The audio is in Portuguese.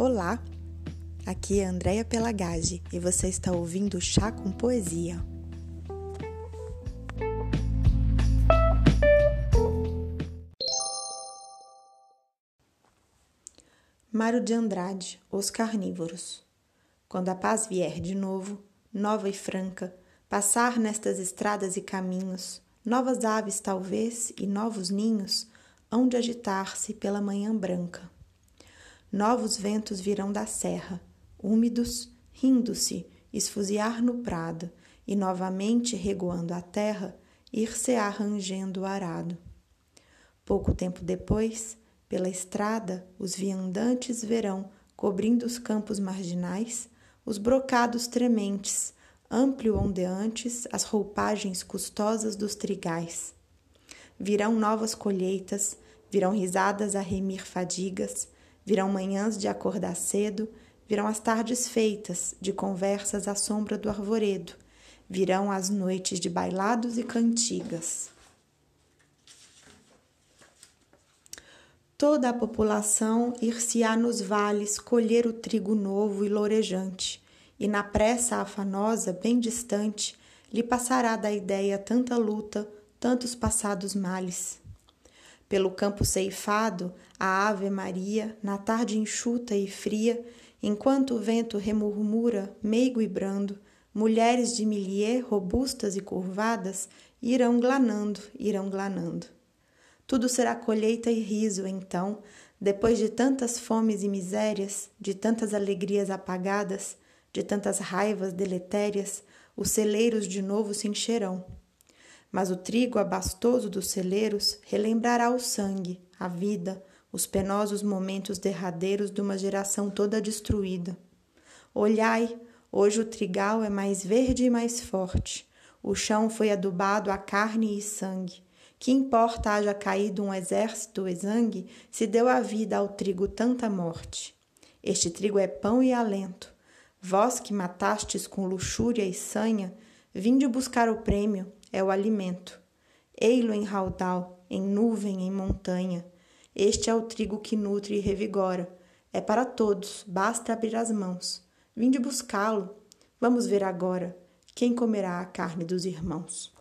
Olá, aqui é Andréia Pelagage e você está ouvindo Chá com Poesia. Mário de Andrade, Os Carnívoros. Quando a paz vier de novo, nova e franca, passar nestas estradas e caminhos, novas aves talvez e novos ninhos hão de agitar-se pela manhã branca. Novos ventos virão da serra, úmidos, rindo-se, esfuziar no prado, e novamente regoando a terra, ir-se arrangendo o arado. Pouco tempo depois, pela estrada, os viandantes verão, cobrindo os campos marginais, os brocados trementes, amplo ondeantes, as roupagens custosas dos trigais. Virão novas colheitas, virão risadas a remir fadigas, Virão manhãs de acordar cedo, virão as tardes feitas de conversas à sombra do arvoredo, virão as noites de bailados e cantigas. Toda a população ir-se-á nos vales colher o trigo novo e lourejante, e na pressa afanosa, bem distante, lhe passará da ideia tanta luta, tantos passados males. Pelo campo ceifado, a Ave Maria, na tarde enxuta e fria, enquanto o vento remurmura, meigo e brando, mulheres de milier, robustas e curvadas, irão glanando, irão glanando. Tudo será colheita e riso, então, depois de tantas fomes e misérias, de tantas alegrias apagadas, de tantas raivas deletérias, os celeiros de novo se encherão. Mas o trigo abastoso dos celeiros relembrará o sangue, a vida, os penosos momentos derradeiros de uma geração toda destruída. Olhai, hoje o trigal é mais verde e mais forte. O chão foi adubado a carne e sangue. Que importa haja caído um exército exangue se deu a vida ao trigo tanta morte? Este trigo é pão e alento. Vós que matastes com luxúria e sanha, vinde buscar o prêmio, é o alimento. Ei-lo em raudal, em nuvem, em montanha. Este é o trigo que nutre e revigora. É para todos, basta abrir as mãos. Vinde buscá-lo. Vamos ver agora quem comerá a carne dos irmãos.